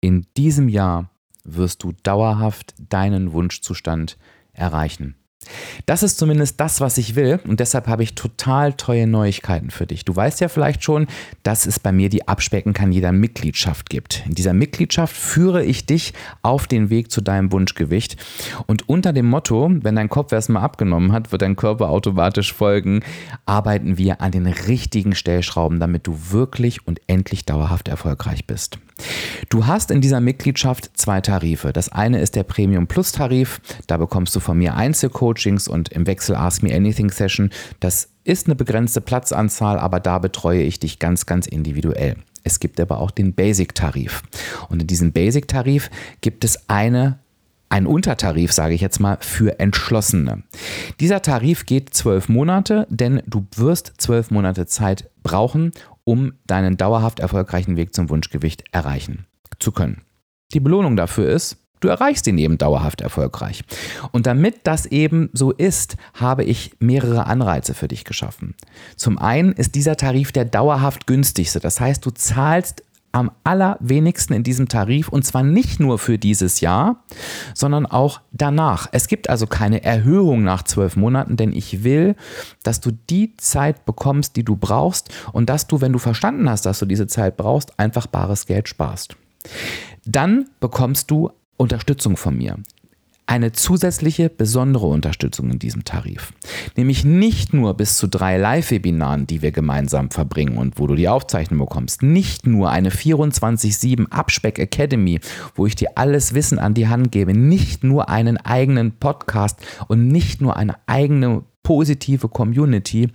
in diesem Jahr wirst du dauerhaft deinen Wunschzustand erreichen. Das ist zumindest das, was ich will und deshalb habe ich total tolle Neuigkeiten für dich. Du weißt ja vielleicht schon, dass es bei mir die Abspecken kann jeder Mitgliedschaft gibt. In dieser Mitgliedschaft führe ich dich auf den Weg zu deinem Wunschgewicht und unter dem Motto, wenn dein Kopf erstmal abgenommen hat, wird dein Körper automatisch folgen, arbeiten wir an den richtigen Stellschrauben, damit du wirklich und endlich dauerhaft erfolgreich bist. Du hast in dieser Mitgliedschaft zwei Tarife. Das eine ist der Premium Plus Tarif. Da bekommst du von mir Einzelcoachings und im Wechsel Ask Me Anything Session. Das ist eine begrenzte Platzanzahl, aber da betreue ich dich ganz, ganz individuell. Es gibt aber auch den Basic-Tarif. Und in diesem Basic-Tarif gibt es eine ein Untertarif, sage ich jetzt mal, für Entschlossene. Dieser Tarif geht zwölf Monate, denn du wirst zwölf Monate Zeit brauchen, um deinen dauerhaft erfolgreichen Weg zum Wunschgewicht erreichen zu können. Die Belohnung dafür ist, du erreichst ihn eben dauerhaft erfolgreich. Und damit das eben so ist, habe ich mehrere Anreize für dich geschaffen. Zum einen ist dieser Tarif der dauerhaft günstigste. Das heißt, du zahlst am allerwenigsten in diesem Tarif und zwar nicht nur für dieses Jahr, sondern auch danach. Es gibt also keine Erhöhung nach zwölf Monaten, denn ich will, dass du die Zeit bekommst, die du brauchst und dass du, wenn du verstanden hast, dass du diese Zeit brauchst, einfach bares Geld sparst. Dann bekommst du Unterstützung von mir eine zusätzliche besondere Unterstützung in diesem Tarif. Nämlich nicht nur bis zu drei Live-Webinaren, die wir gemeinsam verbringen und wo du die Aufzeichnung bekommst. Nicht nur eine 24-7 Abspeck Academy, wo ich dir alles Wissen an die Hand gebe. Nicht nur einen eigenen Podcast und nicht nur eine eigene positive Community,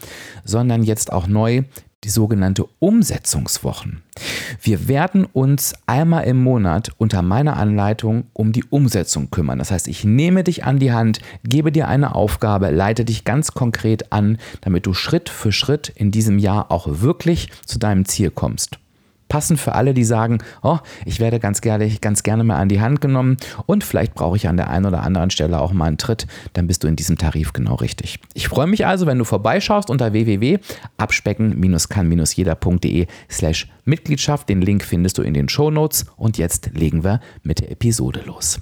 sondern jetzt auch neu die sogenannte Umsetzungswochen. Wir werden uns einmal im Monat unter meiner Anleitung um die Umsetzung kümmern. Das heißt, ich nehme dich an die Hand, gebe dir eine Aufgabe, leite dich ganz konkret an, damit du Schritt für Schritt in diesem Jahr auch wirklich zu deinem Ziel kommst passend für alle, die sagen, oh, ich werde ganz gerne, ganz gerne mal an die Hand genommen und vielleicht brauche ich an der einen oder anderen Stelle auch mal einen Tritt, dann bist du in diesem Tarif genau richtig. Ich freue mich also, wenn du vorbeischaust unter www.abspecken-kann-jeder.de slash Mitgliedschaft. Den Link findest du in den Show Notes und jetzt legen wir mit der Episode los.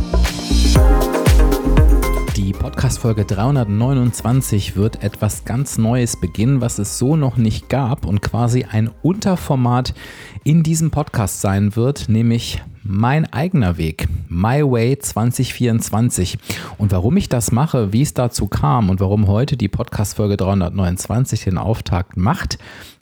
Die Podcast-Folge 329 wird etwas ganz Neues beginnen, was es so noch nicht gab und quasi ein Unterformat in diesem Podcast sein wird, nämlich mein eigener Weg, My Way 2024. Und warum ich das mache, wie es dazu kam und warum heute die Podcast-Folge 329 den Auftakt macht,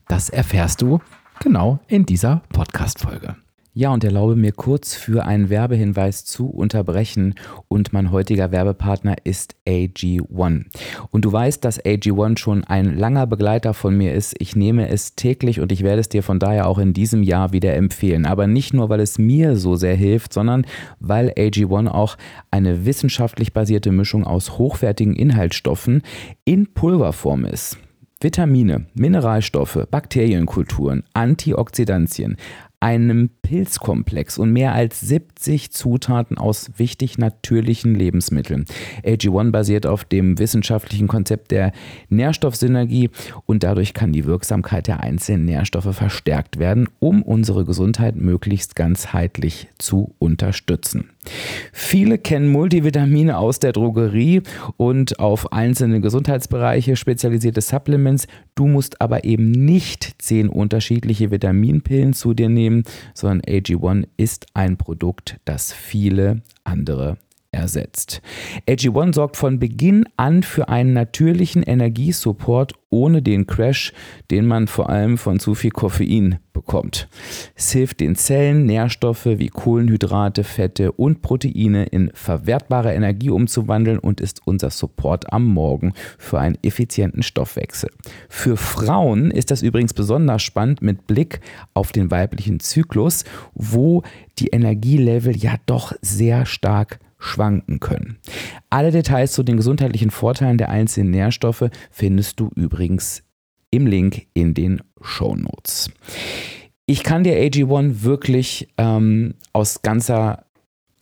das erfährst du genau in dieser Podcast-Folge. Ja, und erlaube mir kurz für einen Werbehinweis zu unterbrechen. Und mein heutiger Werbepartner ist AG1. Und du weißt, dass AG1 schon ein langer Begleiter von mir ist. Ich nehme es täglich und ich werde es dir von daher auch in diesem Jahr wieder empfehlen. Aber nicht nur, weil es mir so sehr hilft, sondern weil AG1 auch eine wissenschaftlich basierte Mischung aus hochwertigen Inhaltsstoffen in Pulverform ist. Vitamine, Mineralstoffe, Bakterienkulturen, Antioxidantien, einem Pilzkomplex und mehr als 70 Zutaten aus wichtig natürlichen Lebensmitteln. AG1 basiert auf dem wissenschaftlichen Konzept der Nährstoffsynergie und dadurch kann die Wirksamkeit der einzelnen Nährstoffe verstärkt werden, um unsere Gesundheit möglichst ganzheitlich zu unterstützen. Viele kennen Multivitamine aus der Drogerie und auf einzelne Gesundheitsbereiche spezialisierte Supplements. Du musst aber eben nicht zehn unterschiedliche Vitaminpillen zu dir nehmen, sondern AG1 ist ein Produkt, das viele andere ersetzt. AG1 sorgt von Beginn an für einen natürlichen Energiesupport ohne den Crash, den man vor allem von zu viel Koffein bekommt. Es hilft den Zellen, Nährstoffe wie Kohlenhydrate, Fette und Proteine in verwertbare Energie umzuwandeln und ist unser Support am Morgen für einen effizienten Stoffwechsel. Für Frauen ist das übrigens besonders spannend mit Blick auf den weiblichen Zyklus, wo die Energielevel ja doch sehr stark schwanken können. Alle Details zu den gesundheitlichen Vorteilen der einzelnen Nährstoffe findest du übrigens im Link in den Show Notes. Ich kann dir AG1 wirklich ähm, aus ganzer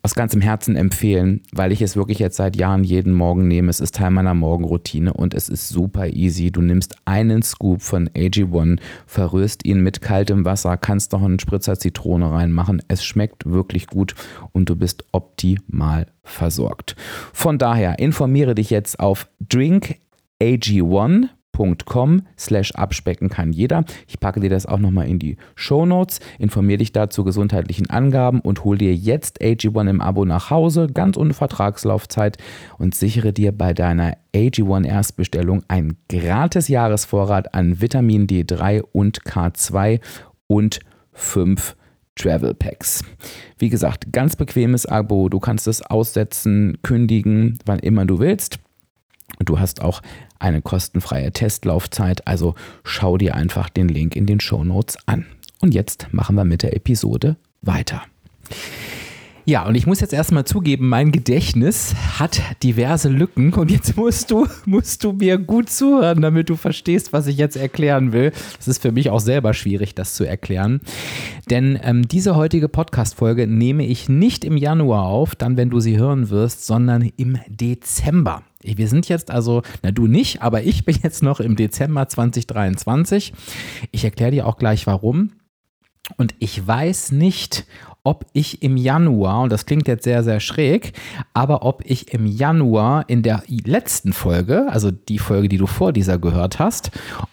aus ganzem Herzen empfehlen, weil ich es wirklich jetzt seit Jahren jeden Morgen nehme. Es ist Teil meiner Morgenroutine und es ist super easy. Du nimmst einen Scoop von AG1, verrührst ihn mit kaltem Wasser, kannst noch einen Spritzer Zitrone reinmachen. Es schmeckt wirklich gut und du bist optimal versorgt. Von daher informiere dich jetzt auf drinkag1 patreon.com slash abspecken kann jeder. Ich packe dir das auch nochmal in die Show Notes, informiere dich dazu gesundheitlichen Angaben und hol dir jetzt AG1 im Abo nach Hause, ganz ohne Vertragslaufzeit und sichere dir bei deiner AG1 Erstbestellung einen gratis Jahresvorrat an Vitamin D3 und K2 und 5 Travel Packs. Wie gesagt, ganz bequemes Abo. Du kannst es aussetzen, kündigen, wann immer du willst. Du hast auch eine kostenfreie Testlaufzeit, also schau dir einfach den Link in den Show Notes an. Und jetzt machen wir mit der Episode weiter. Ja, und ich muss jetzt erstmal zugeben, mein Gedächtnis hat diverse Lücken und jetzt musst du, musst du mir gut zuhören, damit du verstehst, was ich jetzt erklären will. Es ist für mich auch selber schwierig, das zu erklären. Denn ähm, diese heutige Podcast-Folge nehme ich nicht im Januar auf, dann, wenn du sie hören wirst, sondern im Dezember. Wir sind jetzt also, na du nicht, aber ich bin jetzt noch im Dezember 2023. Ich erkläre dir auch gleich warum. Und ich weiß nicht, ob ich im Januar, und das klingt jetzt sehr, sehr schräg, aber ob ich im Januar in der letzten Folge, also die Folge, die du vor dieser gehört hast,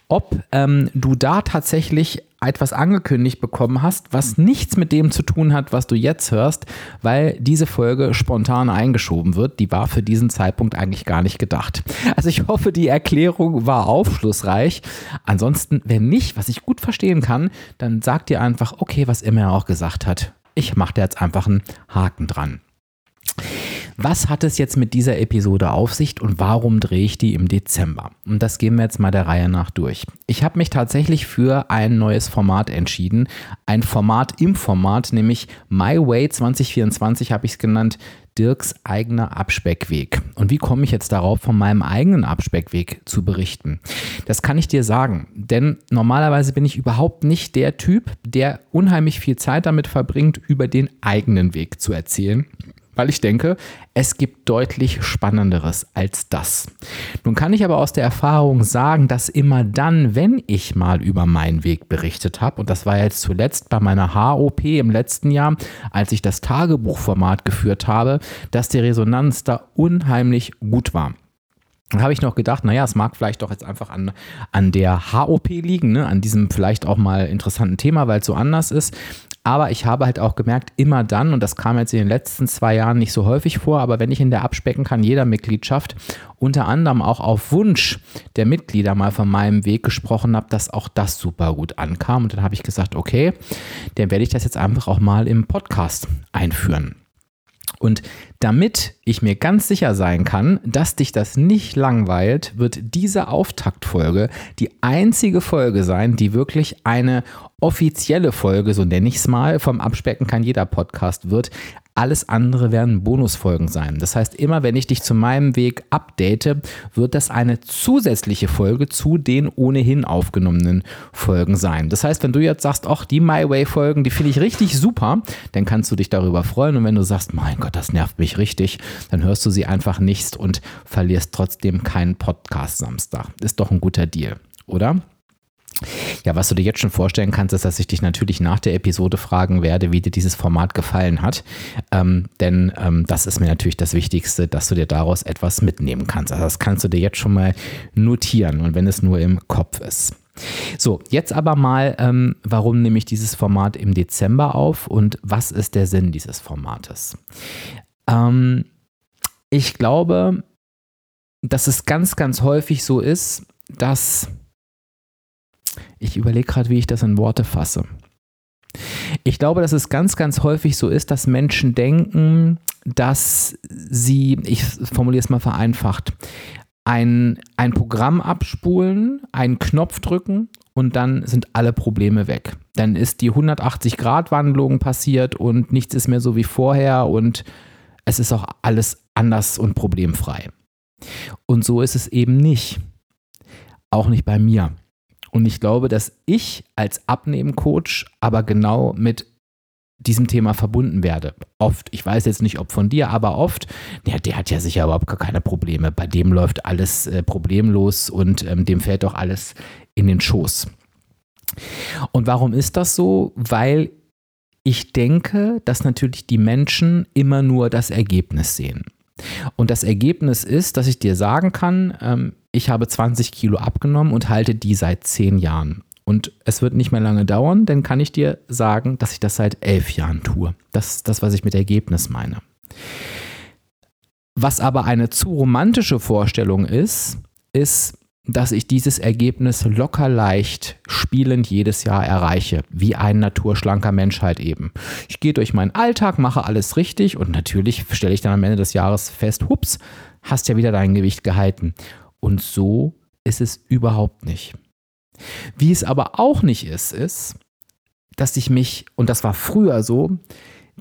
ob ähm, du da tatsächlich etwas angekündigt bekommen hast, was nichts mit dem zu tun hat, was du jetzt hörst, weil diese Folge spontan eingeschoben wird. Die war für diesen Zeitpunkt eigentlich gar nicht gedacht. Also ich hoffe, die Erklärung war aufschlussreich. Ansonsten, wenn nicht, was ich gut verstehen kann, dann sagt dir einfach, okay, was immer er auch gesagt hat. Ich mache da jetzt einfach einen Haken dran. Was hat es jetzt mit dieser Episode auf sich und warum drehe ich die im Dezember? Und das gehen wir jetzt mal der Reihe nach durch. Ich habe mich tatsächlich für ein neues Format entschieden. Ein Format im Format, nämlich My Way 2024 habe ich es genannt. Dirks eigener Abspeckweg. Und wie komme ich jetzt darauf, von meinem eigenen Abspeckweg zu berichten? Das kann ich dir sagen, denn normalerweise bin ich überhaupt nicht der Typ, der unheimlich viel Zeit damit verbringt, über den eigenen Weg zu erzählen weil ich denke, es gibt deutlich Spannenderes als das. Nun kann ich aber aus der Erfahrung sagen, dass immer dann, wenn ich mal über meinen Weg berichtet habe, und das war jetzt zuletzt bei meiner HOP im letzten Jahr, als ich das Tagebuchformat geführt habe, dass die Resonanz da unheimlich gut war. Dann habe ich noch gedacht, naja, es mag vielleicht doch jetzt einfach an, an der HOP liegen, ne? an diesem vielleicht auch mal interessanten Thema, weil es so anders ist. Aber ich habe halt auch gemerkt, immer dann, und das kam jetzt in den letzten zwei Jahren nicht so häufig vor, aber wenn ich in der Abspecken kann, jeder Mitgliedschaft, unter anderem auch auf Wunsch der Mitglieder mal von meinem Weg gesprochen habe, dass auch das super gut ankam. Und dann habe ich gesagt, okay, dann werde ich das jetzt einfach auch mal im Podcast einführen. Und damit ich mir ganz sicher sein kann, dass dich das nicht langweilt, wird diese Auftaktfolge die einzige Folge sein, die wirklich eine offizielle Folge, so nenne ich es mal, vom Abspecken kann jeder Podcast wird. Alles andere werden Bonusfolgen sein. Das heißt, immer wenn ich dich zu meinem Weg update, wird das eine zusätzliche Folge zu den ohnehin aufgenommenen Folgen sein. Das heißt, wenn du jetzt sagst, ach, die My Way Folgen, die finde ich richtig super, dann kannst du dich darüber freuen. Und wenn du sagst, mein Gott, das nervt mich richtig, dann hörst du sie einfach nicht und verlierst trotzdem keinen Podcast Samstag. Ist doch ein guter Deal, oder? Ja, was du dir jetzt schon vorstellen kannst, ist, dass ich dich natürlich nach der Episode fragen werde, wie dir dieses Format gefallen hat. Ähm, denn ähm, das ist mir natürlich das Wichtigste, dass du dir daraus etwas mitnehmen kannst. Also das kannst du dir jetzt schon mal notieren und wenn es nur im Kopf ist. So, jetzt aber mal, ähm, warum nehme ich dieses Format im Dezember auf und was ist der Sinn dieses Formates? Ähm, ich glaube, dass es ganz, ganz häufig so ist, dass ich überlege gerade, wie ich das in Worte fasse. Ich glaube, dass es ganz, ganz häufig so ist, dass Menschen denken, dass sie, ich formuliere es mal vereinfacht, ein, ein Programm abspulen, einen Knopf drücken und dann sind alle Probleme weg. Dann ist die 180-Grad-Wandlung passiert und nichts ist mehr so wie vorher und es ist auch alles anders und problemfrei. Und so ist es eben nicht. Auch nicht bei mir. Und ich glaube, dass ich als Abnehmcoach aber genau mit diesem Thema verbunden werde. Oft, ich weiß jetzt nicht, ob von dir, aber oft, ja, der hat ja sicher überhaupt gar keine Probleme. Bei dem läuft alles äh, problemlos und ähm, dem fällt doch alles in den Schoß. Und warum ist das so? Weil ich denke, dass natürlich die Menschen immer nur das Ergebnis sehen. Und das Ergebnis ist, dass ich dir sagen kann, ähm, ich habe 20 Kilo abgenommen und halte die seit 10 Jahren. Und es wird nicht mehr lange dauern, denn kann ich dir sagen, dass ich das seit elf Jahren tue. Das ist das, was ich mit Ergebnis meine. Was aber eine zu romantische Vorstellung ist, ist, dass ich dieses Ergebnis locker leicht spielend jedes Jahr erreiche, wie ein naturschlanker Mensch halt eben. Ich gehe durch meinen Alltag, mache alles richtig und natürlich stelle ich dann am Ende des Jahres fest, hups, hast ja wieder dein Gewicht gehalten. Und so ist es überhaupt nicht. Wie es aber auch nicht ist, ist, dass ich mich, und das war früher so,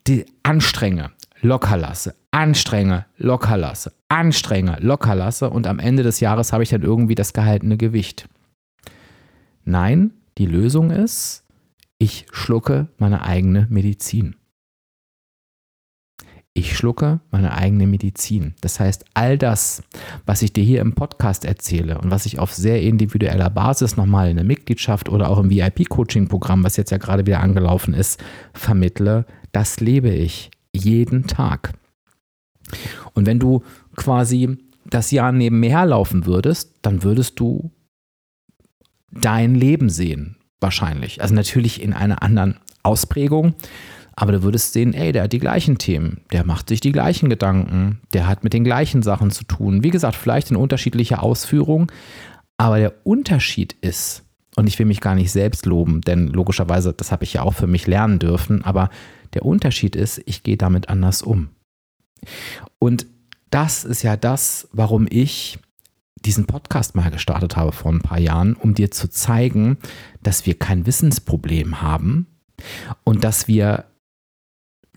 die anstrenge, locker lasse, anstrenge, locker lasse, anstrenge, locker lasse und am Ende des Jahres habe ich dann irgendwie das gehaltene Gewicht. Nein, die Lösung ist, ich schlucke meine eigene Medizin ich schlucke meine eigene Medizin. Das heißt, all das, was ich dir hier im Podcast erzähle und was ich auf sehr individueller Basis nochmal in der Mitgliedschaft oder auch im VIP-Coaching-Programm, was jetzt ja gerade wieder angelaufen ist, vermittle, das lebe ich jeden Tag. Und wenn du quasi das Jahr neben mir herlaufen würdest, dann würdest du dein Leben sehen, wahrscheinlich. Also natürlich in einer anderen Ausprägung. Aber du würdest sehen, ey, der hat die gleichen Themen, der macht sich die gleichen Gedanken, der hat mit den gleichen Sachen zu tun. Wie gesagt, vielleicht in unterschiedlicher Ausführung, aber der Unterschied ist, und ich will mich gar nicht selbst loben, denn logischerweise, das habe ich ja auch für mich lernen dürfen, aber der Unterschied ist, ich gehe damit anders um. Und das ist ja das, warum ich diesen Podcast mal gestartet habe vor ein paar Jahren, um dir zu zeigen, dass wir kein Wissensproblem haben und dass wir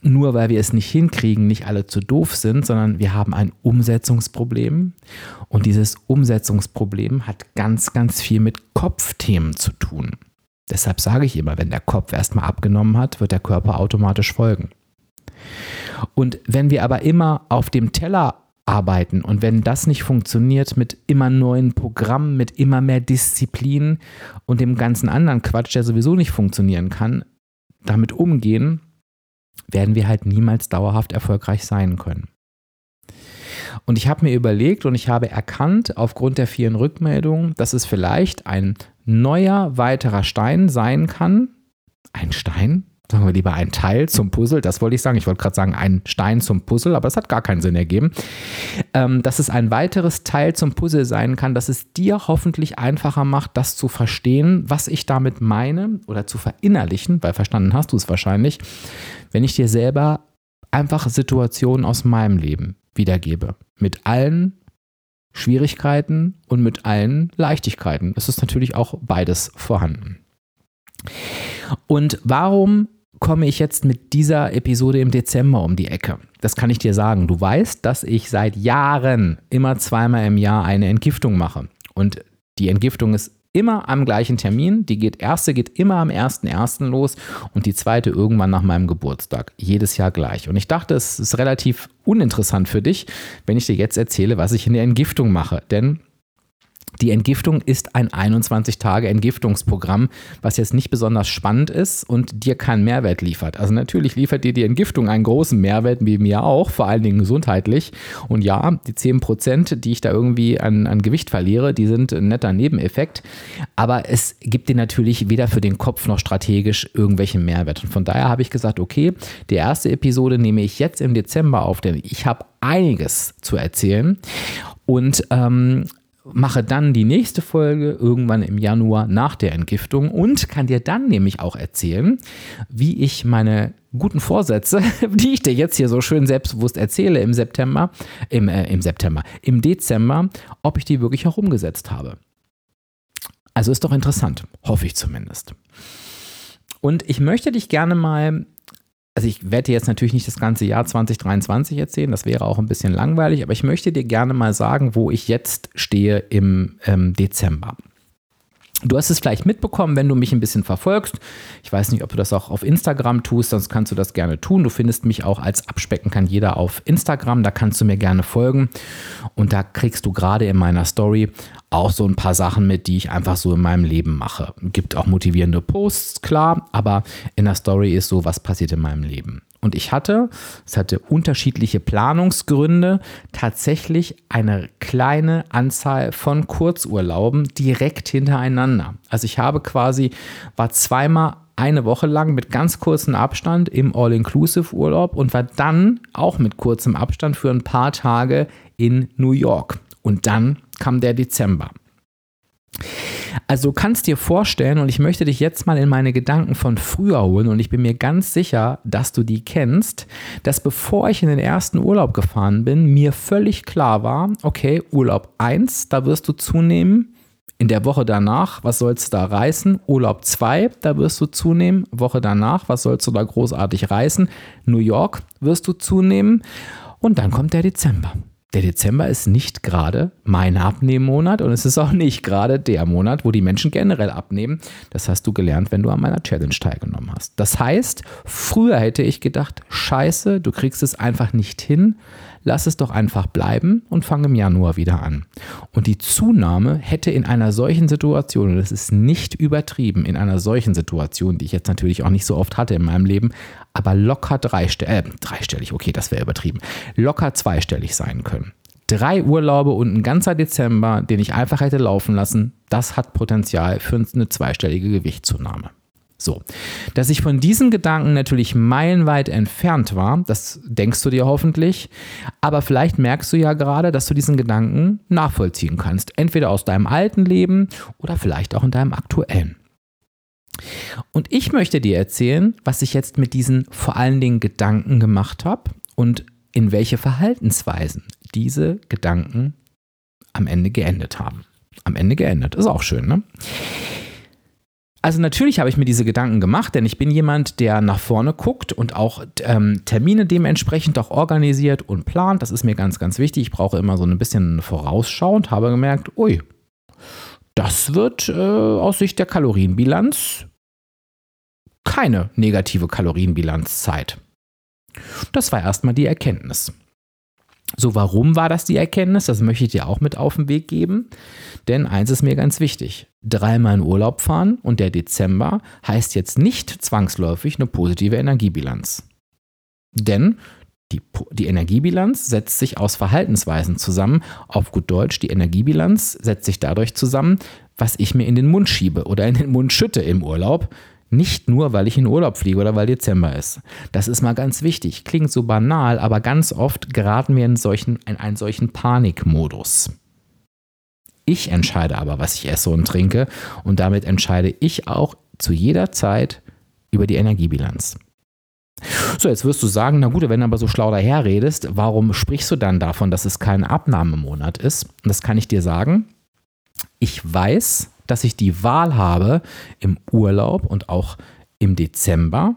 nur weil wir es nicht hinkriegen, nicht alle zu doof sind, sondern wir haben ein Umsetzungsproblem. Und dieses Umsetzungsproblem hat ganz, ganz viel mit Kopfthemen zu tun. Deshalb sage ich immer, wenn der Kopf erstmal abgenommen hat, wird der Körper automatisch folgen. Und wenn wir aber immer auf dem Teller arbeiten und wenn das nicht funktioniert mit immer neuen Programmen, mit immer mehr Disziplin und dem ganzen anderen Quatsch, der sowieso nicht funktionieren kann, damit umgehen, werden wir halt niemals dauerhaft erfolgreich sein können. Und ich habe mir überlegt und ich habe erkannt, aufgrund der vielen Rückmeldungen, dass es vielleicht ein neuer weiterer Stein sein kann. Ein Stein? Sagen wir lieber ein Teil zum Puzzle, das wollte ich sagen. Ich wollte gerade sagen, ein Stein zum Puzzle, aber es hat gar keinen Sinn ergeben. Ähm, dass es ein weiteres Teil zum Puzzle sein kann, dass es dir hoffentlich einfacher macht, das zu verstehen, was ich damit meine oder zu verinnerlichen, weil verstanden hast du es wahrscheinlich, wenn ich dir selber einfach Situationen aus meinem Leben wiedergebe. Mit allen Schwierigkeiten und mit allen Leichtigkeiten. Es ist natürlich auch beides vorhanden. Und warum komme ich jetzt mit dieser Episode im Dezember um die Ecke. Das kann ich dir sagen. Du weißt, dass ich seit Jahren immer zweimal im Jahr eine Entgiftung mache. Und die Entgiftung ist immer am gleichen Termin. Die geht, erste geht immer am 1.1. los und die zweite irgendwann nach meinem Geburtstag. Jedes Jahr gleich. Und ich dachte, es ist relativ uninteressant für dich, wenn ich dir jetzt erzähle, was ich in der Entgiftung mache. Denn Die Entgiftung ist ein 21-Tage-Entgiftungsprogramm, was jetzt nicht besonders spannend ist und dir keinen Mehrwert liefert. Also natürlich liefert dir die Entgiftung einen großen Mehrwert, wie mir auch, vor allen Dingen gesundheitlich. Und ja, die 10 Prozent, die ich da irgendwie an, an Gewicht verliere, die sind ein netter Nebeneffekt. Aber es gibt dir natürlich weder für den Kopf noch strategisch irgendwelchen Mehrwert. Und von daher habe ich gesagt, okay, die erste Episode nehme ich jetzt im Dezember auf, denn ich habe einiges zu erzählen. Und ähm, mache dann die nächste Folge irgendwann im Januar nach der Entgiftung und kann dir dann nämlich auch erzählen, wie ich meine guten Vorsätze, die ich dir jetzt hier so schön selbstbewusst erzähle im September, im, äh, im September, im Dezember, ob ich die wirklich auch umgesetzt habe. Also ist doch interessant, hoffe ich zumindest. Und ich möchte dich gerne mal also ich werde dir jetzt natürlich nicht das ganze Jahr 2023 erzählen, das wäre auch ein bisschen langweilig, aber ich möchte dir gerne mal sagen, wo ich jetzt stehe im ähm, Dezember. Du hast es vielleicht mitbekommen, wenn du mich ein bisschen verfolgst. Ich weiß nicht, ob du das auch auf Instagram tust, sonst kannst du das gerne tun. Du findest mich auch als Abspecken kann jeder auf Instagram, da kannst du mir gerne folgen. Und da kriegst du gerade in meiner Story auch so ein paar Sachen mit, die ich einfach so in meinem Leben mache. Gibt auch motivierende Posts, klar, aber in der Story ist so, was passiert in meinem Leben. Und ich hatte, es hatte unterschiedliche Planungsgründe, tatsächlich eine kleine Anzahl von Kurzurlauben direkt hintereinander. Also ich habe quasi, war zweimal eine Woche lang mit ganz kurzem Abstand im All-Inclusive-Urlaub und war dann auch mit kurzem Abstand für ein paar Tage in New York. Und dann kam der Dezember. Also kannst dir vorstellen, und ich möchte dich jetzt mal in meine Gedanken von früher holen, und ich bin mir ganz sicher, dass du die kennst, dass bevor ich in den ersten Urlaub gefahren bin, mir völlig klar war, okay, Urlaub 1, da wirst du zunehmen. In der Woche danach, was sollst du da reißen? Urlaub 2, da wirst du zunehmen. Woche danach, was sollst du da großartig reißen? New York wirst du zunehmen. Und dann kommt der Dezember der Dezember ist nicht gerade mein Abnehmmonat und es ist auch nicht gerade der Monat, wo die Menschen generell abnehmen. Das hast du gelernt, wenn du an meiner Challenge teilgenommen hast. Das heißt, früher hätte ich gedacht, scheiße, du kriegst es einfach nicht hin, lass es doch einfach bleiben und fang im Januar wieder an. Und die Zunahme hätte in einer solchen Situation, und das ist nicht übertrieben, in einer solchen Situation, die ich jetzt natürlich auch nicht so oft hatte in meinem Leben, aber locker dreistellig, äh, dreistellig, okay, das wäre übertrieben, locker zweistellig sein können. Drei Urlaube und ein ganzer Dezember, den ich einfach hätte laufen lassen, das hat Potenzial für eine zweistellige Gewichtszunahme. So, dass ich von diesem Gedanken natürlich meilenweit entfernt war, das denkst du dir hoffentlich, aber vielleicht merkst du ja gerade, dass du diesen Gedanken nachvollziehen kannst, entweder aus deinem alten Leben oder vielleicht auch in deinem aktuellen. Und ich möchte dir erzählen, was ich jetzt mit diesen vor allen Dingen Gedanken gemacht habe und in welche Verhaltensweisen diese Gedanken am Ende geendet haben. Am Ende geendet, ist auch schön, ne? Also natürlich habe ich mir diese Gedanken gemacht, denn ich bin jemand, der nach vorne guckt und auch ähm, Termine dementsprechend auch organisiert und plant. Das ist mir ganz, ganz wichtig. Ich brauche immer so ein bisschen Vorausschau und habe gemerkt, ui, das wird äh, aus Sicht der Kalorienbilanz keine negative Kalorienbilanzzeit. Das war erstmal die Erkenntnis. So, warum war das die Erkenntnis? Das möchte ich dir auch mit auf den Weg geben. Denn eins ist mir ganz wichtig. Dreimal in Urlaub fahren und der Dezember heißt jetzt nicht zwangsläufig eine positive Energiebilanz. Denn die, die, Energiebilanz setzt sich aus Verhaltensweisen zusammen. Auf gut Deutsch, die Energiebilanz setzt sich dadurch zusammen, was ich mir in den Mund schiebe oder in den Mund schütte im Urlaub. Nicht nur, weil ich in Urlaub fliege oder weil Dezember ist. Das ist mal ganz wichtig. Klingt so banal, aber ganz oft geraten wir in, solchen, in einen solchen Panikmodus. Ich entscheide aber, was ich esse und trinke und damit entscheide ich auch zu jeder Zeit über die Energiebilanz. So, jetzt wirst du sagen, na gut, wenn du aber so schlau daherredest, warum sprichst du dann davon, dass es kein Abnahmemonat ist? Und das kann ich dir sagen. Ich weiß, dass ich die Wahl habe, im Urlaub und auch im Dezember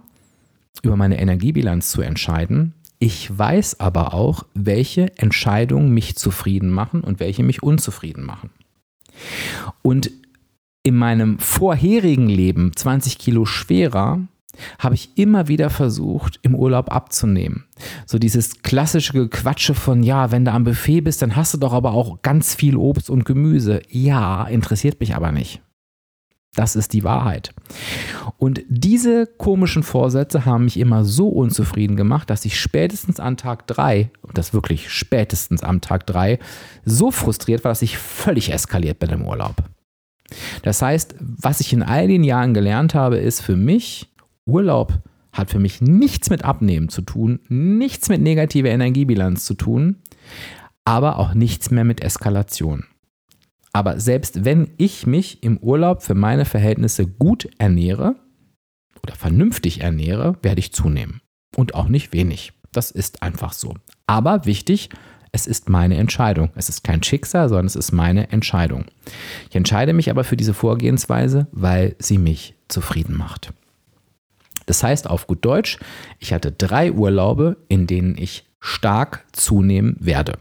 über meine Energiebilanz zu entscheiden. Ich weiß aber auch, welche Entscheidungen mich zufrieden machen und welche mich unzufrieden machen. Und in meinem vorherigen Leben 20 Kilo schwerer habe ich immer wieder versucht, im Urlaub abzunehmen. So dieses klassische Gequatsche von, ja, wenn du am Buffet bist, dann hast du doch aber auch ganz viel Obst und Gemüse. Ja, interessiert mich aber nicht. Das ist die Wahrheit. Und diese komischen Vorsätze haben mich immer so unzufrieden gemacht, dass ich spätestens an Tag 3, und das wirklich spätestens am Tag 3, so frustriert war, dass ich völlig eskaliert bin im Urlaub. Das heißt, was ich in all den Jahren gelernt habe, ist für mich, Urlaub hat für mich nichts mit Abnehmen zu tun, nichts mit negativer Energiebilanz zu tun, aber auch nichts mehr mit Eskalation. Aber selbst wenn ich mich im Urlaub für meine Verhältnisse gut ernähre oder vernünftig ernähre, werde ich zunehmen. Und auch nicht wenig. Das ist einfach so. Aber wichtig, es ist meine Entscheidung. Es ist kein Schicksal, sondern es ist meine Entscheidung. Ich entscheide mich aber für diese Vorgehensweise, weil sie mich zufrieden macht. Das heißt auf gut Deutsch, ich hatte drei Urlaube, in denen ich stark zunehmen werde.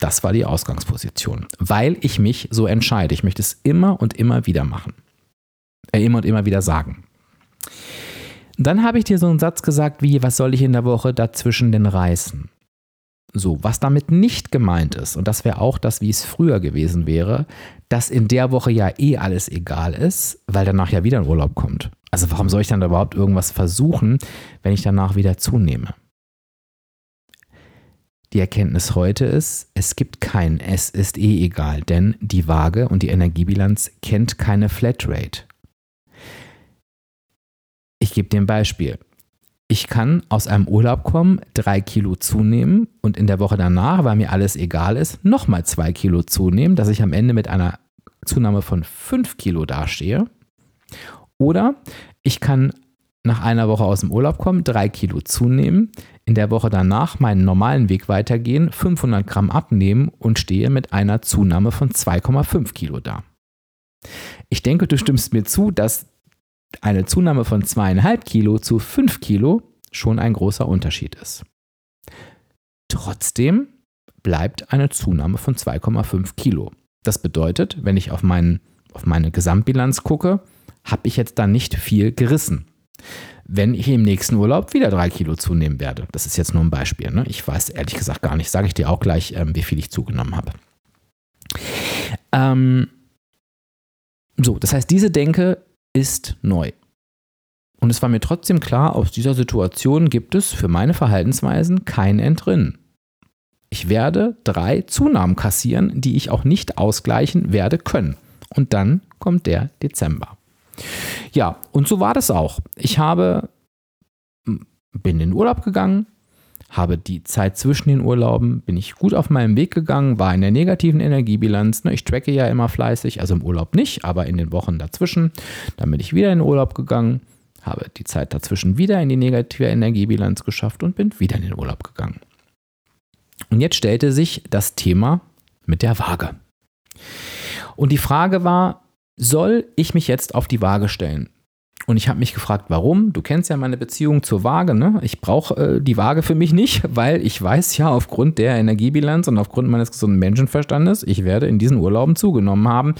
Das war die Ausgangsposition, weil ich mich so entscheide. Ich möchte es immer und immer wieder machen. Äh, immer und immer wieder sagen. Dann habe ich dir so einen Satz gesagt wie, was soll ich in der Woche dazwischen denn reißen? So, was damit nicht gemeint ist, und das wäre auch das, wie es früher gewesen wäre, dass in der Woche ja eh alles egal ist, weil danach ja wieder ein Urlaub kommt. Also warum soll ich dann überhaupt irgendwas versuchen, wenn ich danach wieder zunehme? Die Erkenntnis heute ist, es gibt kein Es ist eh egal, denn die Waage und die Energiebilanz kennt keine Flatrate. Ich gebe dir ein Beispiel. Ich kann aus einem Urlaub kommen, drei Kilo zunehmen und in der Woche danach, weil mir alles egal ist, nochmal zwei Kilo zunehmen, dass ich am Ende mit einer Zunahme von fünf Kilo dastehe. Oder ich kann nach einer Woche aus dem Urlaub kommen, drei Kilo zunehmen, in der Woche danach meinen normalen Weg weitergehen, 500 Gramm abnehmen und stehe mit einer Zunahme von 2,5 Kilo da. Ich denke, du stimmst mir zu, dass eine Zunahme von 2,5 Kilo zu 5 Kilo schon ein großer Unterschied ist. Trotzdem bleibt eine Zunahme von 2,5 Kilo. Das bedeutet, wenn ich auf, meinen, auf meine Gesamtbilanz gucke, habe ich jetzt da nicht viel gerissen wenn ich im nächsten Urlaub wieder drei Kilo zunehmen werde. Das ist jetzt nur ein Beispiel. Ne? Ich weiß ehrlich gesagt gar nicht, sage ich dir auch gleich, ähm, wie viel ich zugenommen habe. Ähm, so, das heißt, diese Denke ist neu. Und es war mir trotzdem klar, aus dieser Situation gibt es für meine Verhaltensweisen kein Entrinnen. Ich werde drei Zunahmen kassieren, die ich auch nicht ausgleichen werde können. Und dann kommt der Dezember. Ja, und so war das auch. Ich habe, bin in den Urlaub gegangen, habe die Zeit zwischen den Urlauben, bin ich gut auf meinem Weg gegangen, war in der negativen Energiebilanz. Ne, ich tracke ja immer fleißig, also im Urlaub nicht, aber in den Wochen dazwischen. Dann bin ich wieder in den Urlaub gegangen, habe die Zeit dazwischen wieder in die negative Energiebilanz geschafft und bin wieder in den Urlaub gegangen. Und jetzt stellte sich das Thema mit der Waage. Und die Frage war, soll ich mich jetzt auf die Waage stellen? Und ich habe mich gefragt, warum? Du kennst ja meine Beziehung zur Waage. Ne? Ich brauche äh, die Waage für mich nicht, weil ich weiß ja aufgrund der Energiebilanz und aufgrund meines gesunden Menschenverstandes, ich werde in diesen Urlauben zugenommen haben.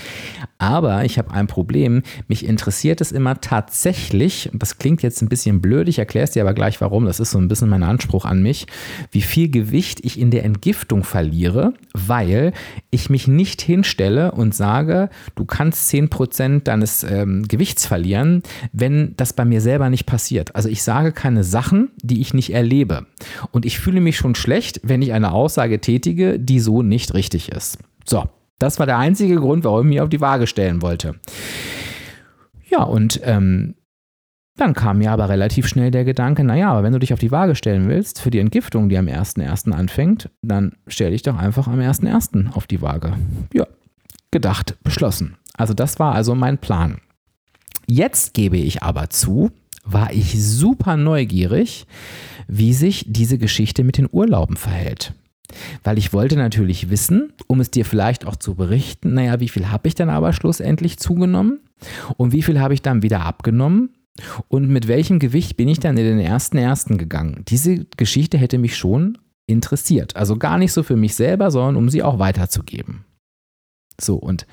Aber ich habe ein Problem. Mich interessiert es immer tatsächlich, und das klingt jetzt ein bisschen blöd, ich erkläre es dir aber gleich warum, das ist so ein bisschen mein Anspruch an mich, wie viel Gewicht ich in der Entgiftung verliere, weil ich mich nicht hinstelle und sage, du kannst 10% deines ähm, Gewichts verlieren wenn das bei mir selber nicht passiert. Also ich sage keine Sachen, die ich nicht erlebe. Und ich fühle mich schon schlecht, wenn ich eine Aussage tätige, die so nicht richtig ist. So, das war der einzige Grund, warum ich mich auf die Waage stellen wollte. Ja, und ähm, dann kam mir aber relativ schnell der Gedanke, naja, aber wenn du dich auf die Waage stellen willst für die Entgiftung, die am 1.1. anfängt, dann stell dich doch einfach am 1.1. auf die Waage. Ja, gedacht, beschlossen. Also das war also mein Plan. Jetzt gebe ich aber zu, war ich super neugierig, wie sich diese Geschichte mit den Urlauben verhält. Weil ich wollte natürlich wissen, um es dir vielleicht auch zu berichten, naja, wie viel habe ich dann aber schlussendlich zugenommen und wie viel habe ich dann wieder abgenommen und mit welchem Gewicht bin ich dann in den ersten ersten gegangen. Diese Geschichte hätte mich schon interessiert. Also gar nicht so für mich selber, sondern um sie auch weiterzugeben. So, und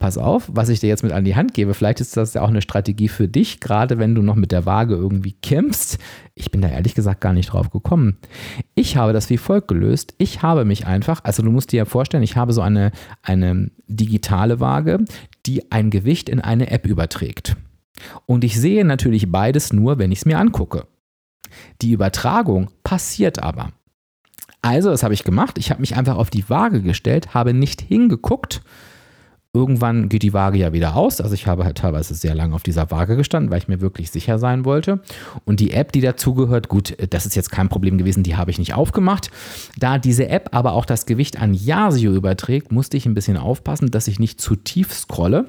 pass auf, was ich dir jetzt mit an die Hand gebe, vielleicht ist das ja auch eine Strategie für dich, gerade wenn du noch mit der Waage irgendwie kämpfst. Ich bin da ehrlich gesagt gar nicht drauf gekommen. Ich habe das wie folgt gelöst. Ich habe mich einfach, also du musst dir ja vorstellen, ich habe so eine, eine digitale Waage, die ein Gewicht in eine App überträgt. Und ich sehe natürlich beides nur, wenn ich es mir angucke. Die Übertragung passiert aber. Also, das habe ich gemacht. Ich habe mich einfach auf die Waage gestellt, habe nicht hingeguckt. Irgendwann geht die Waage ja wieder aus. Also ich habe halt teilweise sehr lange auf dieser Waage gestanden, weil ich mir wirklich sicher sein wollte. Und die App, die dazugehört, gut, das ist jetzt kein Problem gewesen, die habe ich nicht aufgemacht. Da diese App aber auch das Gewicht an Yasio überträgt, musste ich ein bisschen aufpassen, dass ich nicht zu tief scrolle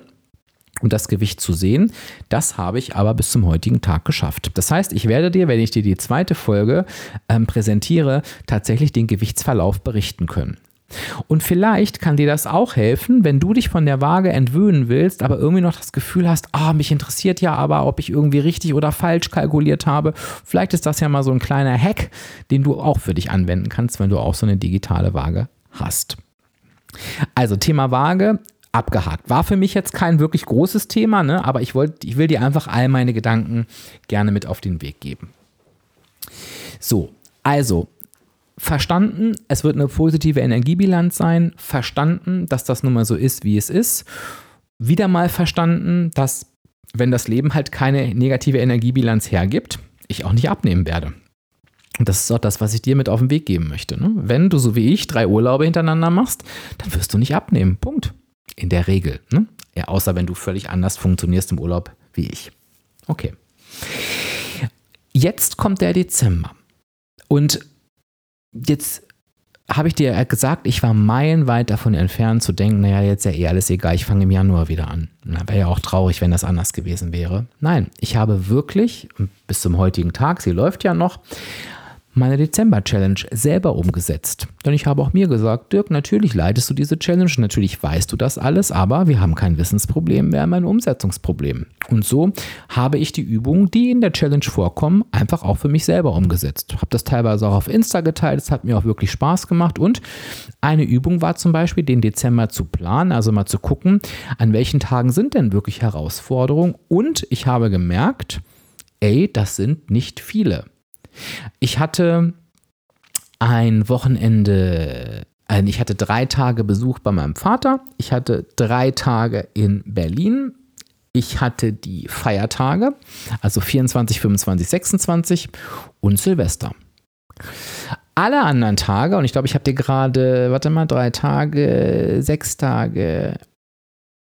und das Gewicht zu sehen. Das habe ich aber bis zum heutigen Tag geschafft. Das heißt, ich werde dir, wenn ich dir die zweite Folge ähm, präsentiere, tatsächlich den Gewichtsverlauf berichten können. Und vielleicht kann dir das auch helfen, wenn du dich von der Waage entwöhnen willst, aber irgendwie noch das Gefühl hast, ah, mich interessiert ja aber, ob ich irgendwie richtig oder falsch kalkuliert habe. Vielleicht ist das ja mal so ein kleiner Hack, den du auch für dich anwenden kannst, wenn du auch so eine digitale Waage hast. Also Thema Waage abgehakt. War für mich jetzt kein wirklich großes Thema, ne? aber ich, wollt, ich will dir einfach all meine Gedanken gerne mit auf den Weg geben. So, also verstanden, es wird eine positive Energiebilanz sein, verstanden, dass das nun mal so ist, wie es ist, wieder mal verstanden, dass wenn das Leben halt keine negative Energiebilanz hergibt, ich auch nicht abnehmen werde. Und das ist auch das, was ich dir mit auf den Weg geben möchte. Ne? Wenn du so wie ich drei Urlaube hintereinander machst, dann wirst du nicht abnehmen. Punkt. In der Regel. Ne? Ja, außer wenn du völlig anders funktionierst im Urlaub wie ich. Okay. Jetzt kommt der Dezember. Und jetzt habe ich dir gesagt, ich war meilenweit davon entfernt zu denken, naja, jetzt ist ja eh alles egal, ich fange im Januar wieder an. Wäre ja auch traurig, wenn das anders gewesen wäre. Nein, ich habe wirklich, bis zum heutigen Tag, sie läuft ja noch, meine Dezember-Challenge selber umgesetzt. Denn ich habe auch mir gesagt, Dirk, natürlich leitest du diese Challenge, natürlich weißt du das alles, aber wir haben kein Wissensproblem, wir haben ein Umsetzungsproblem. Und so habe ich die Übungen, die in der Challenge vorkommen, einfach auch für mich selber umgesetzt. Habe das teilweise auch auf Insta geteilt, es hat mir auch wirklich Spaß gemacht und eine Übung war zum Beispiel, den Dezember zu planen, also mal zu gucken, an welchen Tagen sind denn wirklich Herausforderungen und ich habe gemerkt, ey, das sind nicht viele. Ich hatte ein Wochenende, also ich hatte drei Tage Besuch bei meinem Vater, ich hatte drei Tage in Berlin, ich hatte die Feiertage, also 24, 25, 26 und Silvester. Alle anderen Tage, und ich glaube, ich habe dir gerade, warte mal, drei Tage, sechs Tage,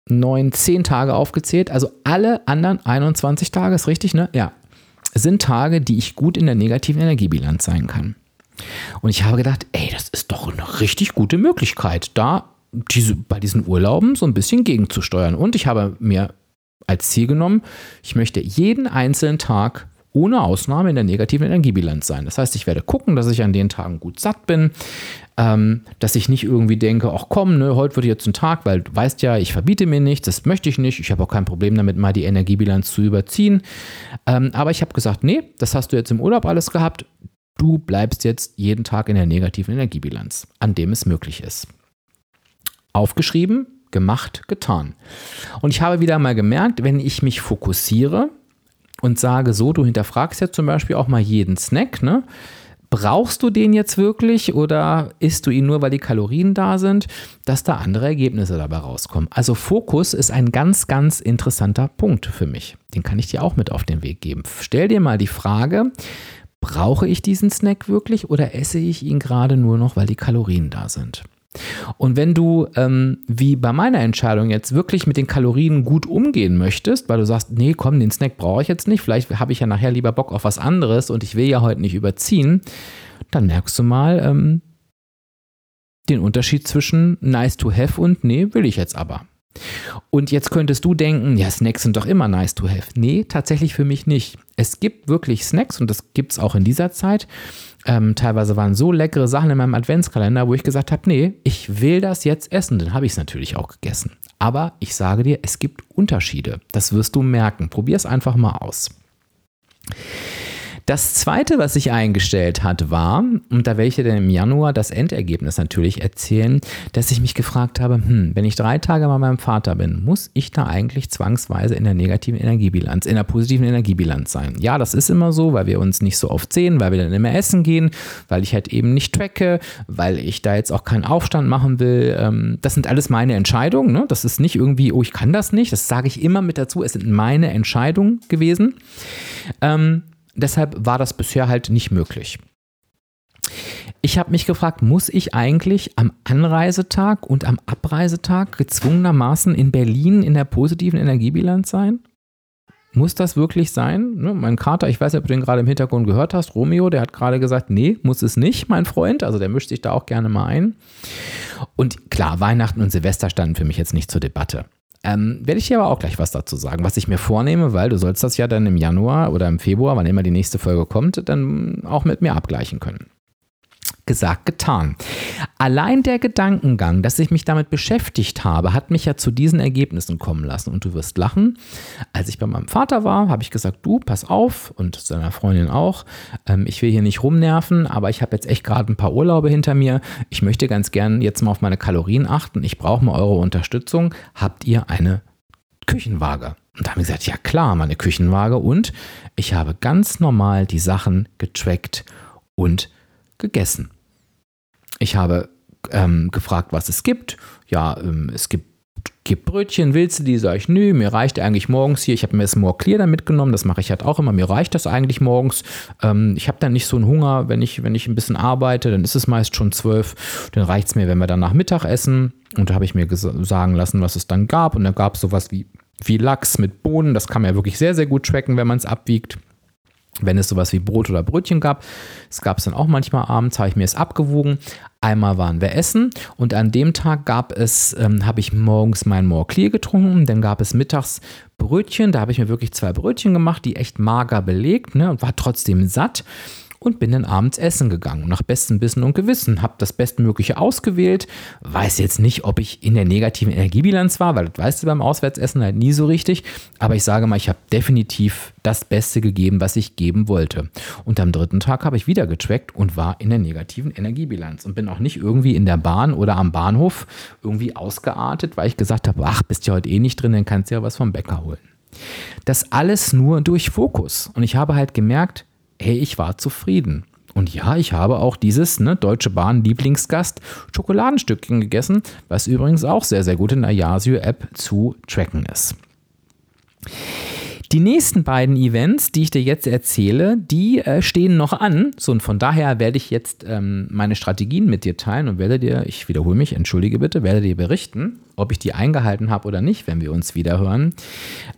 neun, zehn Tage aufgezählt. Also alle anderen 21 Tage, ist richtig, ne? Ja, sind Tage, die ich gut in der negativen Energiebilanz sein kann. Und ich habe gedacht, ey, das ist doch eine richtig gute Möglichkeit, da diese, bei diesen Urlauben so ein bisschen gegenzusteuern. Und ich habe mir als Ziel genommen, ich möchte jeden einzelnen Tag ohne Ausnahme in der negativen Energiebilanz sein. Das heißt, ich werde gucken, dass ich an den Tagen gut satt bin, ähm, dass ich nicht irgendwie denke, ach komm, ne, heute wird jetzt ein Tag, weil du weißt ja, ich verbiete mir nichts, das möchte ich nicht, ich habe auch kein Problem damit, mal die Energiebilanz zu überziehen. Ähm, aber ich habe gesagt, nee, das hast du jetzt im Urlaub alles gehabt, du bleibst jetzt jeden Tag in der negativen Energiebilanz, an dem es möglich ist. Aufgeschrieben, gemacht, getan. Und ich habe wieder mal gemerkt, wenn ich mich fokussiere, und sage so, du hinterfragst ja zum Beispiel auch mal jeden Snack, ne? Brauchst du den jetzt wirklich oder isst du ihn nur, weil die Kalorien da sind, dass da andere Ergebnisse dabei rauskommen? Also Fokus ist ein ganz, ganz interessanter Punkt für mich. Den kann ich dir auch mit auf den Weg geben. Stell dir mal die Frage, brauche ich diesen Snack wirklich oder esse ich ihn gerade nur noch, weil die Kalorien da sind? Und wenn du, ähm, wie bei meiner Entscheidung jetzt, wirklich mit den Kalorien gut umgehen möchtest, weil du sagst, nee, komm, den Snack brauche ich jetzt nicht, vielleicht habe ich ja nachher lieber Bock auf was anderes und ich will ja heute nicht überziehen, dann merkst du mal ähm, den Unterschied zwischen nice to have und nee, will ich jetzt aber. Und jetzt könntest du denken, ja, Snacks sind doch immer nice to have. Nee, tatsächlich für mich nicht. Es gibt wirklich Snacks und das gibt es auch in dieser Zeit, ähm, teilweise waren so leckere Sachen in meinem Adventskalender, wo ich gesagt habe, nee, ich will das jetzt essen. Dann habe ich es natürlich auch gegessen. Aber ich sage dir, es gibt Unterschiede. Das wirst du merken. Probier es einfach mal aus. Das zweite, was sich eingestellt hat, war, und da werde ich dir dann im Januar das Endergebnis natürlich erzählen, dass ich mich gefragt habe, hm, wenn ich drei Tage bei meinem Vater bin, muss ich da eigentlich zwangsweise in der negativen Energiebilanz, in der positiven Energiebilanz sein? Ja, das ist immer so, weil wir uns nicht so oft sehen, weil wir dann immer essen gehen, weil ich halt eben nicht tracke, weil ich da jetzt auch keinen Aufstand machen will. Ähm, das sind alles meine Entscheidungen. Ne? Das ist nicht irgendwie, oh, ich kann das nicht. Das sage ich immer mit dazu. Es sind meine Entscheidungen gewesen. Ähm, deshalb war das bisher halt nicht möglich. Ich habe mich gefragt, muss ich eigentlich am Anreisetag und am Abreisetag gezwungenermaßen in Berlin in der positiven Energiebilanz sein? Muss das wirklich sein? Ne, mein Kater, ich weiß nicht, ob du den gerade im Hintergrund gehört hast, Romeo, der hat gerade gesagt, nee, muss es nicht, mein Freund. Also der mischt sich da auch gerne mal ein. Und klar, Weihnachten und Silvester standen für mich jetzt nicht zur Debatte. Ähm, werde ich dir aber auch gleich was dazu sagen, was ich mir vornehme, weil du sollst das ja dann im Januar oder im Februar, wann immer die nächste Folge kommt, dann auch mit mir abgleichen können gesagt, getan. Allein der Gedankengang, dass ich mich damit beschäftigt habe, hat mich ja zu diesen Ergebnissen kommen lassen. Und du wirst lachen. Als ich bei meinem Vater war, habe ich gesagt, du, pass auf und seiner Freundin auch. Ähm, ich will hier nicht rumnerven, aber ich habe jetzt echt gerade ein paar Urlaube hinter mir. Ich möchte ganz gern jetzt mal auf meine Kalorien achten. Ich brauche mal eure Unterstützung. Habt ihr eine Küchenwaage? Und da haben wir gesagt, ja klar, meine Küchenwaage. Und ich habe ganz normal die Sachen getrackt und gegessen. Ich habe ähm, gefragt, was es gibt. Ja, ähm, es gibt, gibt Brötchen, willst du die? Sag ich, nö, mir reicht eigentlich morgens hier. Ich habe mir das More Clear da mitgenommen, das mache ich halt auch immer. Mir reicht das eigentlich morgens. Ähm, ich habe dann nicht so einen Hunger, wenn ich, wenn ich ein bisschen arbeite, dann ist es meist schon zwölf. Dann reicht es mir, wenn wir dann nach Mittag essen. Und da habe ich mir sagen lassen, was es dann gab. Und dann gab es sowas wie, wie Lachs mit Bohnen. Das kann man ja wirklich sehr, sehr gut tracken, wenn man es abwiegt wenn es sowas wie Brot oder Brötchen gab. Es gab es dann auch manchmal abends, habe ich mir es abgewogen. Einmal waren wir essen und an dem Tag gab es, ähm, habe ich morgens mein More Clear getrunken, dann gab es mittags Brötchen, da habe ich mir wirklich zwei Brötchen gemacht, die echt mager belegt ne, und war trotzdem satt und bin dann abends essen gegangen. Nach bestem Wissen und Gewissen. Habe das Bestmögliche ausgewählt. Weiß jetzt nicht, ob ich in der negativen Energiebilanz war, weil das weißt du beim Auswärtsessen halt nie so richtig. Aber ich sage mal, ich habe definitiv das Beste gegeben, was ich geben wollte. Und am dritten Tag habe ich wieder getrackt und war in der negativen Energiebilanz und bin auch nicht irgendwie in der Bahn oder am Bahnhof irgendwie ausgeartet, weil ich gesagt habe, ach, bist ja heute eh nicht drin, dann kannst du ja was vom Bäcker holen. Das alles nur durch Fokus. Und ich habe halt gemerkt, hey, ich war zufrieden. Und ja, ich habe auch dieses ne, Deutsche Bahn Lieblingsgast Schokoladenstückchen gegessen, was übrigens auch sehr, sehr gut in der Yasio-App zu tracken ist. Die nächsten beiden Events, die ich dir jetzt erzähle, die äh, stehen noch an. So, und von daher werde ich jetzt ähm, meine Strategien mit dir teilen und werde dir, ich wiederhole mich, entschuldige bitte, werde dir berichten, ob ich die eingehalten habe oder nicht, wenn wir uns wieder hören.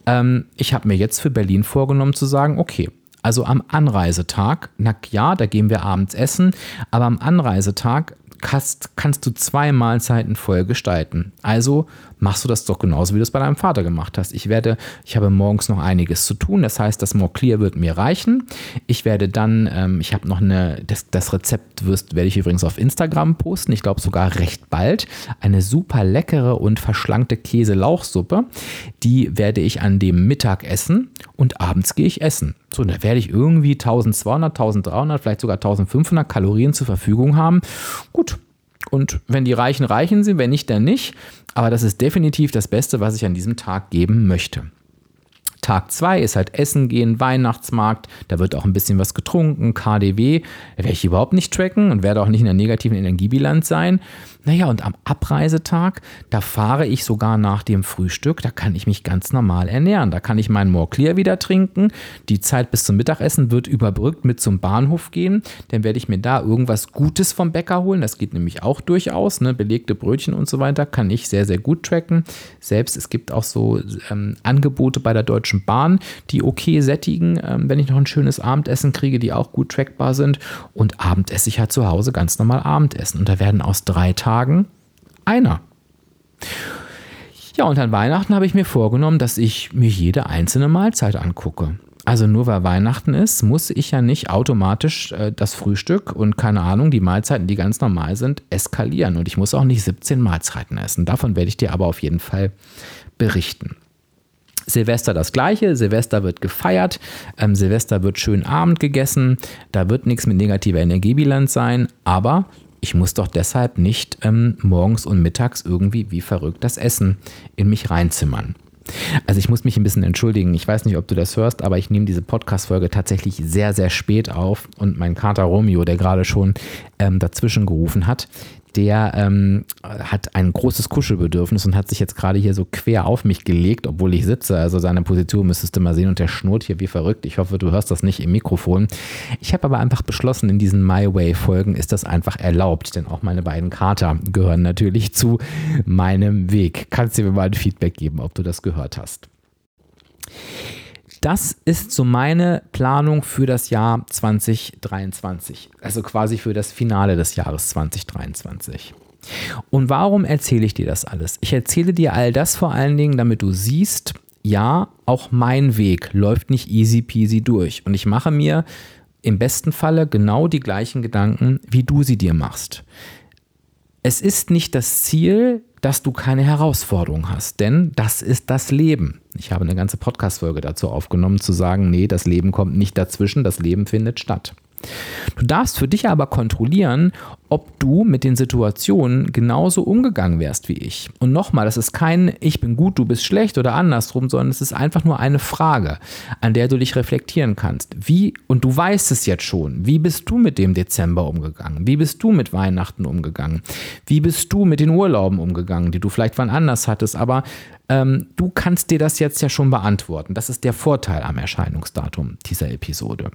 Ähm, ich habe mir jetzt für Berlin vorgenommen zu sagen, okay, also am Anreisetag, na ja, da gehen wir abends essen, aber am Anreisetag kannst, kannst du zwei Mahlzeiten voll gestalten. Also machst du das doch genauso, wie du es bei deinem Vater gemacht hast. Ich werde, ich habe morgens noch einiges zu tun. Das heißt, das More Clear wird mir reichen. Ich werde dann, ähm, ich habe noch eine, das, das Rezept wirst, werde ich übrigens auf Instagram posten. Ich glaube sogar recht bald. Eine super leckere und verschlankte Käse-Lauchsuppe. Die werde ich an dem Mittag essen und abends gehe ich essen. So, da werde ich irgendwie 1200, 1300, vielleicht sogar 1500 Kalorien zur Verfügung haben. Gut, und wenn die Reichen reichen sind, wenn nicht, dann nicht. Aber das ist definitiv das Beste, was ich an diesem Tag geben möchte. Tag 2 ist halt Essen gehen, Weihnachtsmarkt, da wird auch ein bisschen was getrunken, KDW, werde ich überhaupt nicht tracken und werde auch nicht in der negativen Energiebilanz sein. Naja, und am Abreisetag, da fahre ich sogar nach dem Frühstück, da kann ich mich ganz normal ernähren. Da kann ich meinen More Clear wieder trinken. Die Zeit bis zum Mittagessen wird überbrückt mit zum Bahnhof gehen. Dann werde ich mir da irgendwas Gutes vom Bäcker holen. Das geht nämlich auch durchaus. Ne? Belegte Brötchen und so weiter kann ich sehr, sehr gut tracken. Selbst es gibt auch so ähm, Angebote bei der Deutschen Bahn, die okay sättigen, ähm, wenn ich noch ein schönes Abendessen kriege, die auch gut trackbar sind. Und Abend esse ich halt zu Hause ganz normal Abendessen. Und da werden aus drei Tagen Tagen einer. Ja, und an Weihnachten habe ich mir vorgenommen, dass ich mir jede einzelne Mahlzeit angucke. Also nur weil Weihnachten ist, muss ich ja nicht automatisch äh, das Frühstück und keine Ahnung, die Mahlzeiten, die ganz normal sind, eskalieren. Und ich muss auch nicht 17 Mahlzeiten essen. Davon werde ich dir aber auf jeden Fall berichten. Silvester das gleiche, Silvester wird gefeiert, ähm, Silvester wird schön Abend gegessen, da wird nichts mit negativer Energiebilanz sein, aber ich muss doch deshalb nicht ähm, morgens und mittags irgendwie wie verrückt das Essen in mich reinzimmern. Also ich muss mich ein bisschen entschuldigen. Ich weiß nicht, ob du das hörst, aber ich nehme diese Podcast-Folge tatsächlich sehr, sehr spät auf und mein Kater Romeo, der gerade schon ähm, dazwischen gerufen hat, der ähm, hat ein großes Kuschelbedürfnis und hat sich jetzt gerade hier so quer auf mich gelegt, obwohl ich sitze. Also seine Position müsstest du mal sehen und der schnurrt hier wie verrückt. Ich hoffe, du hörst das nicht im Mikrofon. Ich habe aber einfach beschlossen, in diesen My Way-Folgen ist das einfach erlaubt, denn auch meine beiden Kater gehören natürlich zu meinem Weg. Kannst du mir mal ein Feedback geben, ob du das gehört hast? Das ist so meine Planung für das Jahr 2023, also quasi für das Finale des Jahres 2023. Und warum erzähle ich dir das alles? Ich erzähle dir all das vor allen Dingen, damit du siehst, ja, auch mein Weg läuft nicht easy peasy durch. Und ich mache mir im besten Falle genau die gleichen Gedanken, wie du sie dir machst. Es ist nicht das Ziel, dass du keine Herausforderung hast, denn das ist das Leben. Ich habe eine ganze Podcast-Folge dazu aufgenommen, zu sagen, nee, das Leben kommt nicht dazwischen, das Leben findet statt. Du darfst für dich aber kontrollieren, ob du mit den Situationen genauso umgegangen wärst wie ich. Und nochmal, das ist kein Ich bin gut, du bist schlecht oder andersrum, sondern es ist einfach nur eine Frage, an der du dich reflektieren kannst. Wie, und du weißt es jetzt schon, wie bist du mit dem Dezember umgegangen? Wie bist du mit Weihnachten umgegangen? Wie bist du mit den Urlauben umgegangen, die du vielleicht wann anders hattest? Aber ähm, du kannst dir das jetzt ja schon beantworten. Das ist der Vorteil am Erscheinungsdatum dieser Episode.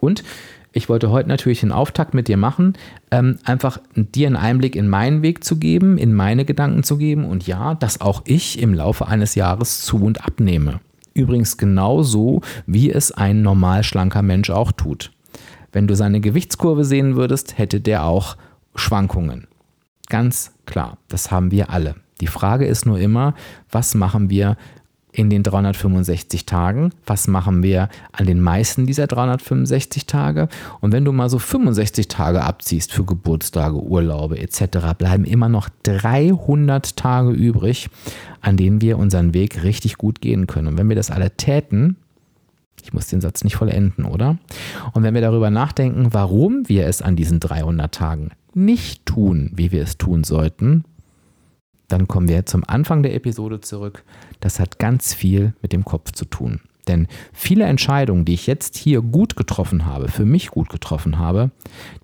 Und ich wollte heute natürlich den Auftakt mit dir machen, ähm, einfach dir einen Einblick in meinen Weg zu geben, in meine Gedanken zu geben und ja, dass auch ich im Laufe eines Jahres zu und abnehme. Übrigens genauso, wie es ein normal schlanker Mensch auch tut. Wenn du seine Gewichtskurve sehen würdest, hätte der auch Schwankungen. Ganz klar, das haben wir alle. Die Frage ist nur immer, was machen wir in den 365 Tagen. Was machen wir an den meisten dieser 365 Tage? Und wenn du mal so 65 Tage abziehst für Geburtstage, Urlaube etc., bleiben immer noch 300 Tage übrig, an denen wir unseren Weg richtig gut gehen können. Und wenn wir das alle täten, ich muss den Satz nicht vollenden, oder? Und wenn wir darüber nachdenken, warum wir es an diesen 300 Tagen nicht tun, wie wir es tun sollten, dann kommen wir zum Anfang der Episode zurück. Das hat ganz viel mit dem Kopf zu tun. Denn viele Entscheidungen, die ich jetzt hier gut getroffen habe, für mich gut getroffen habe,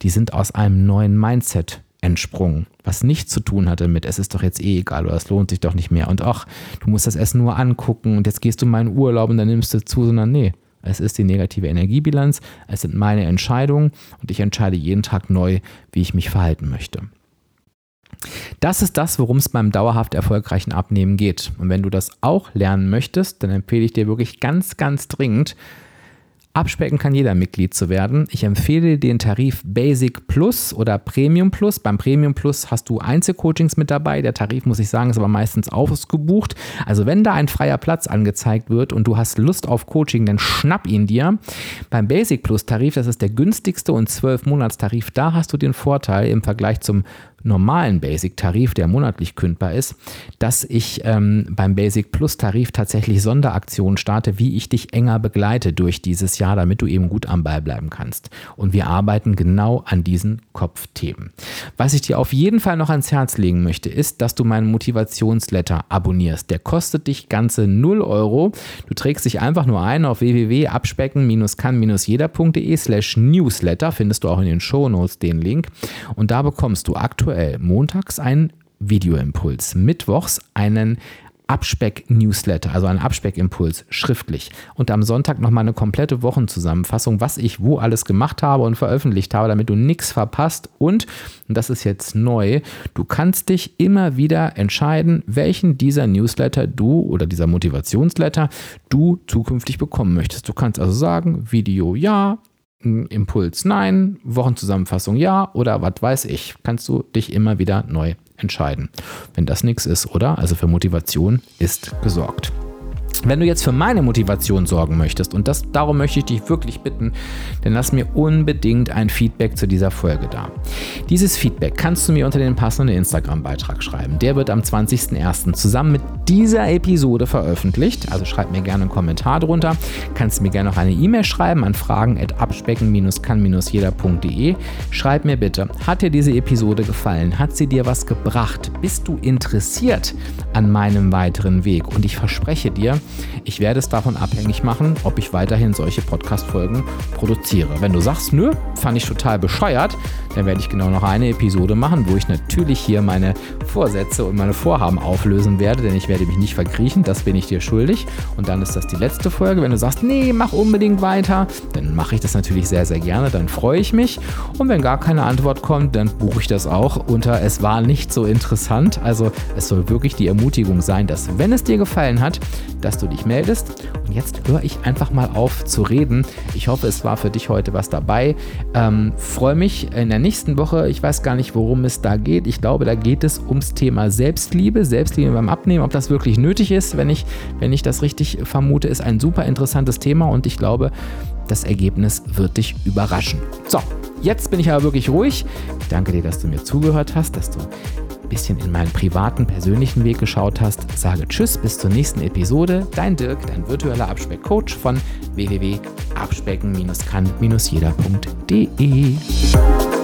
die sind aus einem neuen Mindset entsprungen, was nichts zu tun hatte mit, es ist doch jetzt eh egal oder es lohnt sich doch nicht mehr und ach, du musst das Essen nur angucken und jetzt gehst du meinen Urlaub und dann nimmst du zu, sondern nee, es ist die negative Energiebilanz, es sind meine Entscheidungen und ich entscheide jeden Tag neu, wie ich mich verhalten möchte. Das ist das, worum es beim dauerhaft erfolgreichen Abnehmen geht. Und wenn du das auch lernen möchtest, dann empfehle ich dir wirklich ganz, ganz dringend, Abspecken kann jeder Mitglied zu werden. Ich empfehle den Tarif Basic Plus oder Premium Plus. Beim Premium Plus hast du Einzelcoachings mit dabei. Der Tarif, muss ich sagen, ist aber meistens ausgebucht. Also wenn da ein freier Platz angezeigt wird und du hast Lust auf Coaching, dann schnapp ihn dir. Beim Basic Plus Tarif, das ist der günstigste und 12 Monatstarif, da hast du den Vorteil im Vergleich zum normalen Basic-Tarif, der monatlich kündbar ist, dass ich ähm, beim Basic Plus-Tarif tatsächlich Sonderaktionen starte, wie ich dich enger begleite durch dieses Jahr, damit du eben gut am Ball bleiben kannst. Und wir arbeiten genau an diesen Kopfthemen. Was ich dir auf jeden Fall noch ans Herz legen möchte, ist, dass du meinen Motivationsletter abonnierst. Der kostet dich ganze 0 Euro. Du trägst dich einfach nur ein auf www.abspecken-kann-jeder.de slash newsletter. Findest du auch in den Shownotes den Link. Und da bekommst du aktuell aktuell montags einen Videoimpuls, mittwochs einen Abspeck-Newsletter, also einen Abspeck-Impuls schriftlich und am Sonntag nochmal eine komplette Wochenzusammenfassung, was ich wo alles gemacht habe und veröffentlicht habe, damit du nichts verpasst und, und das ist jetzt neu, du kannst dich immer wieder entscheiden, welchen dieser Newsletter du oder dieser Motivationsletter du zukünftig bekommen möchtest. Du kannst also sagen, Video ja, Impuls nein, Wochenzusammenfassung ja oder was weiß ich. Kannst du dich immer wieder neu entscheiden. Wenn das nichts ist, oder? Also für Motivation ist gesorgt. Wenn du jetzt für meine Motivation sorgen möchtest, und das, darum möchte ich dich wirklich bitten, dann lass mir unbedingt ein Feedback zu dieser Folge da. Dieses Feedback kannst du mir unter den passenden Instagram-Beitrag schreiben. Der wird am 20.01. zusammen mit dieser Episode veröffentlicht. Also schreib mir gerne einen Kommentar drunter. Kannst mir gerne noch eine E-Mail schreiben an fragen.abspecken-kann-jeder.de. Schreib mir bitte, hat dir diese Episode gefallen? Hat sie dir was gebracht? Bist du interessiert an meinem weiteren Weg? Und ich verspreche dir, ich werde es davon abhängig machen, ob ich weiterhin solche Podcast-Folgen produziere. Wenn du sagst, nö, fand ich total bescheuert, dann werde ich genau noch eine Episode machen, wo ich natürlich hier meine Vorsätze und meine Vorhaben auflösen werde, denn ich werde mich nicht verkriechen, das bin ich dir schuldig. Und dann ist das die letzte Folge. Wenn du sagst, nee, mach unbedingt weiter, dann mache ich das natürlich sehr, sehr gerne, dann freue ich mich. Und wenn gar keine Antwort kommt, dann buche ich das auch unter Es war nicht so interessant. Also es soll wirklich die Ermutigung sein, dass wenn es dir gefallen hat, dass du dich meldest. Und jetzt höre ich einfach mal auf zu reden. Ich hoffe, es war für dich heute was dabei. Ähm, freue mich in der nächsten Woche. Ich weiß gar nicht, worum es da geht. Ich glaube, da geht es ums Thema Selbstliebe, Selbstliebe beim Abnehmen. Ob das wirklich nötig ist, wenn ich, wenn ich das richtig vermute, ist ein super interessantes Thema und ich glaube, das Ergebnis wird dich überraschen. So, jetzt bin ich aber wirklich ruhig. Ich danke dir, dass du mir zugehört hast, dass du ein bisschen in meinen privaten, persönlichen Weg geschaut hast. Sage Tschüss, bis zur nächsten Episode. Dein Dirk, dein virtueller Abspeckcoach von www.abspecken-kann-jeder.de.